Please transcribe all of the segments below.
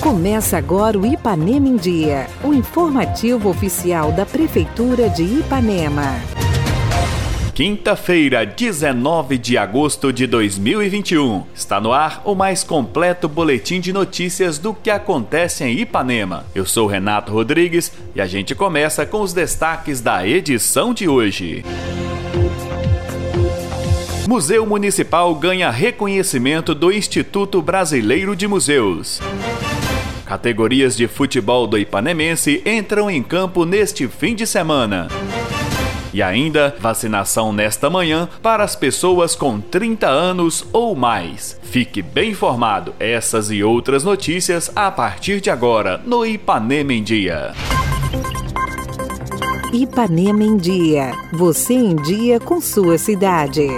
Começa agora o Ipanema em Dia, o informativo oficial da Prefeitura de Ipanema. Quinta-feira, 19 de agosto de 2021. Está no ar o mais completo boletim de notícias do que acontece em Ipanema. Eu sou Renato Rodrigues e a gente começa com os destaques da edição de hoje. Museu Municipal ganha reconhecimento do Instituto Brasileiro de Museus. Categorias de futebol do Ipanemense entram em campo neste fim de semana. E ainda, vacinação nesta manhã para as pessoas com 30 anos ou mais. Fique bem informado, essas e outras notícias a partir de agora no Ipanema em Dia. Ipanema em Dia. Você em dia com sua cidade.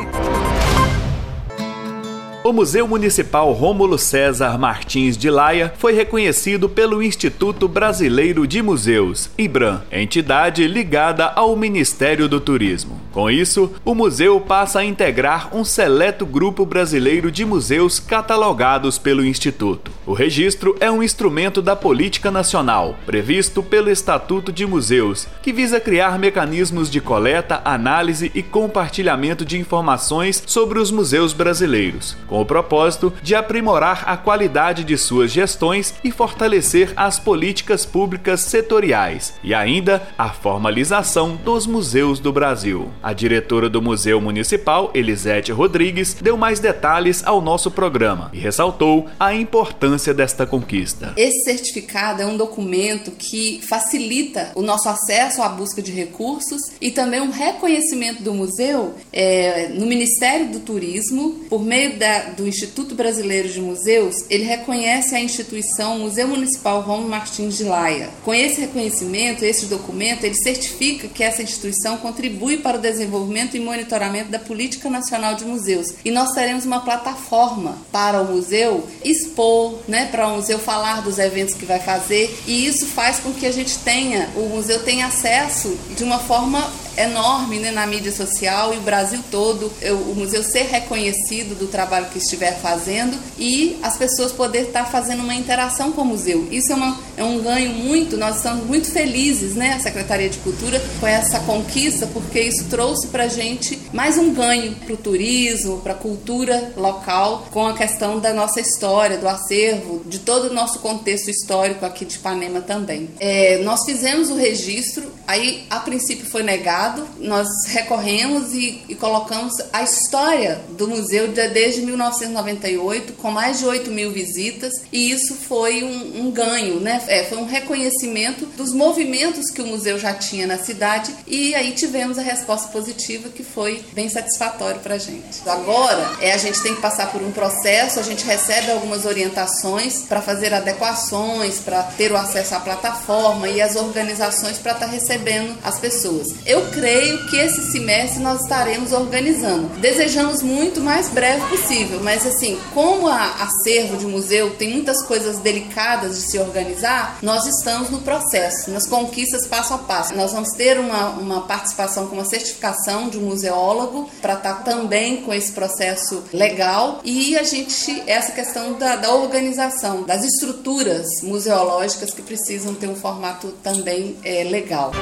O Museu Municipal Rômulo César Martins de Laia foi reconhecido pelo Instituto Brasileiro de Museus, IBRAM, entidade ligada ao Ministério do Turismo. Com isso, o museu passa a integrar um seleto grupo brasileiro de museus catalogados pelo Instituto. O registro é um instrumento da política nacional, previsto pelo Estatuto de Museus, que visa criar mecanismos de coleta, análise e compartilhamento de informações sobre os museus brasileiros com o propósito de aprimorar a qualidade de suas gestões e fortalecer as políticas públicas setoriais e ainda a formalização dos museus do Brasil. A diretora do Museu Municipal, Elisete Rodrigues, deu mais detalhes ao nosso programa e ressaltou a importância desta conquista. Esse certificado é um documento que facilita o nosso acesso à busca de recursos e também um reconhecimento do museu é, no Ministério do Turismo por meio da, do Instituto Brasileiro de Museus, ele reconhece a instituição Museu Municipal Romo Martins de Laia. Com esse reconhecimento, esse documento, ele certifica que essa instituição contribui para o desenvolvimento e monitoramento da Política Nacional de Museus. E nós teremos uma plataforma para o museu expor, né, para o museu falar dos eventos que vai fazer, e isso faz com que a gente tenha, o museu tenha acesso de uma forma enorme né, na mídia social e o Brasil todo, o museu ser reconhecido do trabalho que estiver fazendo e as pessoas poder estar fazendo uma interação com o museu. Isso é, uma, é um ganho muito, nós estamos muito felizes, né, a Secretaria de Cultura, com essa conquista, porque isso trouxe para a gente mais um ganho para o turismo, para a cultura local, com a questão da nossa história, do acervo, de todo o nosso contexto histórico aqui de Ipanema também. É, nós fizemos o registro, aí a princípio foi negado, nós recorremos e, e, colocamos a história do museu desde 1998, com mais de 8 mil visitas, e isso foi um, um ganho, né? É, foi um reconhecimento dos movimentos que o museu já tinha na cidade, e aí tivemos a resposta positiva que foi bem satisfatório para a gente. Agora, é, a gente tem que passar por um processo, a gente recebe algumas orientações para fazer adequações, para ter o acesso à plataforma e as organizações para estar tá recebendo as pessoas. Eu creio que esse semestre nós estaremos organizando. Desejamos muito mais breve possível, mas assim, como a acervo de museu tem muitas coisas delicadas de se organizar, nós estamos no processo, nas conquistas passo a passo. Nós vamos ter uma, uma participação com uma certificação de um museólogo para estar tá também com esse processo legal e a gente, essa questão da, da organização, das estruturas museológicas que precisam ter um formato também é, legal.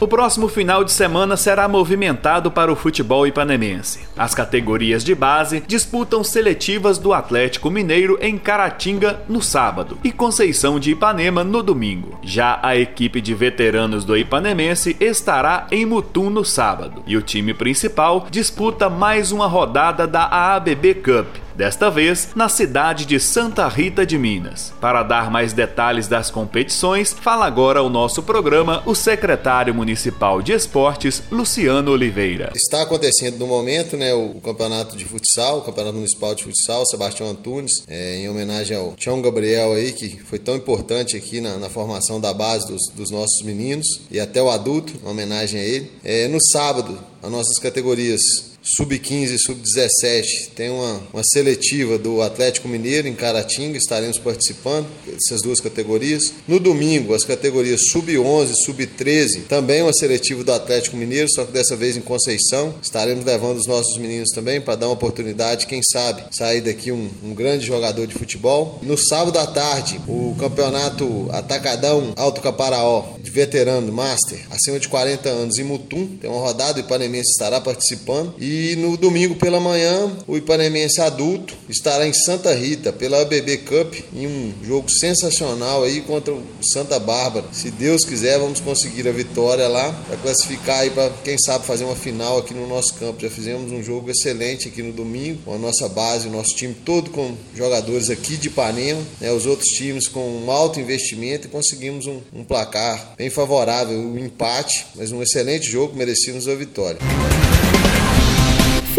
O próximo final de semana será movimentado para o futebol ipanemense. As categorias de base disputam seletivas do Atlético Mineiro em Caratinga no sábado e Conceição de Ipanema no domingo. Já a equipe de veteranos do Ipanemense estará em Mutum no sábado e o time principal disputa mais uma rodada da AABB Cup desta vez na cidade de Santa Rita de Minas. Para dar mais detalhes das competições, fala agora o nosso programa o secretário municipal de esportes, Luciano Oliveira. Está acontecendo no momento né, o campeonato de futsal, o campeonato municipal de futsal, Sebastião Antunes, é, em homenagem ao Tião Gabriel aí, que foi tão importante aqui na, na formação da base dos, dos, nossos meninos e até o adulto, uma homenagem a ele. É, no sábado, as nossas categorias sub-15 e sub-17 tem uma, uma seletiva do Atlético Mineiro em Caratinga, estaremos participando dessas duas categorias. No domingo, as categorias sub-11 e sub-13, também uma seletiva do Atlético Mineiro, só que dessa vez em Conceição. Estaremos levando os nossos meninos também para dar uma oportunidade, quem sabe, sair daqui um, um grande jogador de futebol. No sábado à tarde, o campeonato Atacadão Alto Caparaó, de veterano Master, acima de 40 anos em Mutum, tem uma rodada, o Ipanemense estará participando. E no domingo pela manhã, o Ipanemense adulto estará em Santa Rita pela ABB Cup em um jogo sensacional aí contra o Santa Bárbara. Se Deus quiser, vamos conseguir a vitória lá para classificar aí para quem sabe fazer uma final aqui no nosso campo. Já fizemos um jogo excelente aqui no domingo com a nossa base, o nosso time todo com jogadores aqui de Ipanema, né, os outros times com um alto investimento e conseguimos um, um placar bem favorável, um empate, mas um excelente jogo, merecíamos a vitória.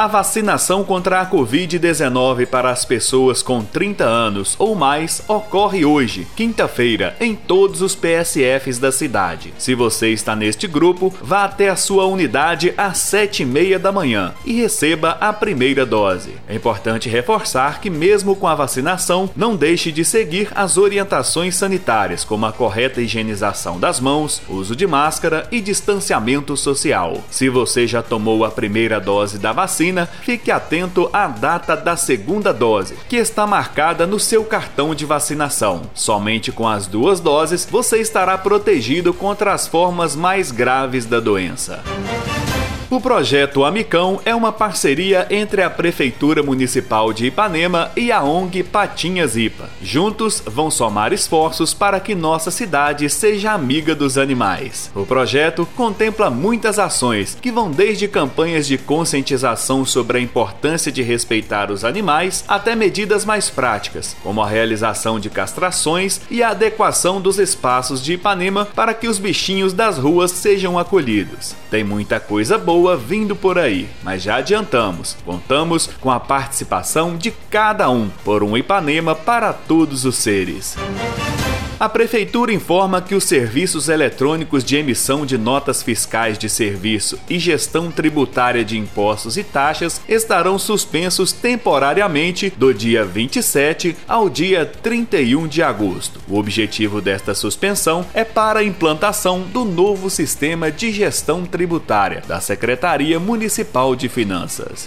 A vacinação contra a Covid-19 para as pessoas com 30 anos ou mais ocorre hoje, quinta-feira, em todos os PSFs da cidade. Se você está neste grupo, vá até a sua unidade às 7h30 da manhã e receba a primeira dose. É importante reforçar que, mesmo com a vacinação, não deixe de seguir as orientações sanitárias, como a correta higienização das mãos, uso de máscara e distanciamento social. Se você já tomou a primeira dose da vacina, vacina, fique atento à data da segunda dose, que está marcada no seu cartão de vacinação. Somente com as duas doses você estará protegido contra as formas mais graves da doença. O projeto Amicão é uma parceria entre a Prefeitura Municipal de Ipanema e a ONG Patinhas Ipa. Juntos vão somar esforços para que nossa cidade seja amiga dos animais. O projeto contempla muitas ações que vão desde campanhas de conscientização sobre a importância de respeitar os animais até medidas mais práticas, como a realização de castrações e a adequação dos espaços de Ipanema para que os bichinhos das ruas sejam acolhidos. Tem muita coisa boa boa vindo por aí, mas já adiantamos, contamos com a participação de cada um por um Ipanema para todos os seres. A Prefeitura informa que os serviços eletrônicos de emissão de notas fiscais de serviço e gestão tributária de impostos e taxas estarão suspensos temporariamente do dia 27 ao dia 31 de agosto. O objetivo desta suspensão é para a implantação do novo sistema de gestão tributária da Secretaria Municipal de Finanças.